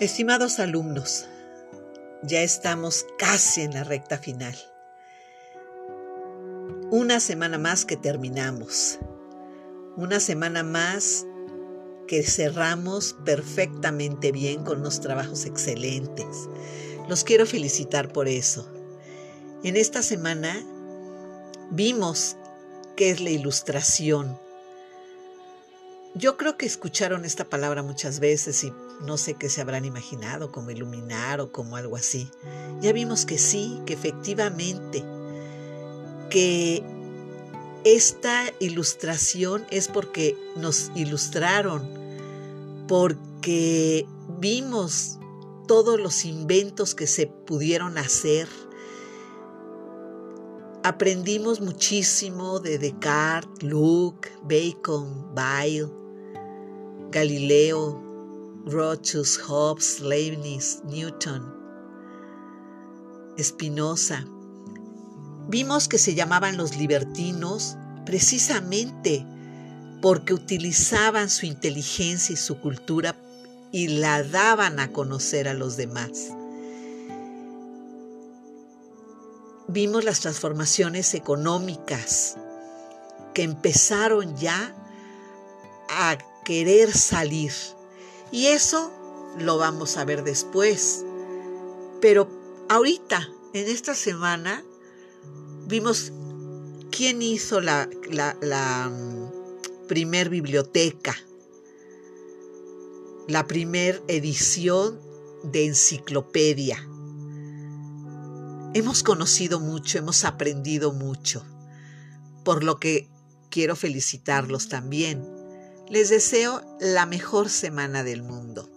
Estimados alumnos, ya estamos casi en la recta final. Una semana más que terminamos. Una semana más que cerramos perfectamente bien con unos trabajos excelentes. Los quiero felicitar por eso. En esta semana vimos qué es la ilustración. Yo creo que escucharon esta palabra muchas veces y no sé qué se habrán imaginado, como iluminar o como algo así. Ya vimos que sí, que efectivamente, que esta ilustración es porque nos ilustraron, porque vimos todos los inventos que se pudieron hacer. Aprendimos muchísimo de Descartes, Luke, Bacon, Bayle, Galileo, Rochus, Hobbes, Leibniz, Newton, Spinoza. Vimos que se llamaban los libertinos precisamente porque utilizaban su inteligencia y su cultura y la daban a conocer a los demás. Vimos las transformaciones económicas que empezaron ya a querer salir y eso lo vamos a ver después. Pero ahorita, en esta semana, vimos quién hizo la, la, mm, primer biblioteca, la primer edición de enciclopedia. Hemos conocido mucho, hemos aprendido mucho, por lo que quiero felicitarlos también les deseo la mejor semana del mundo.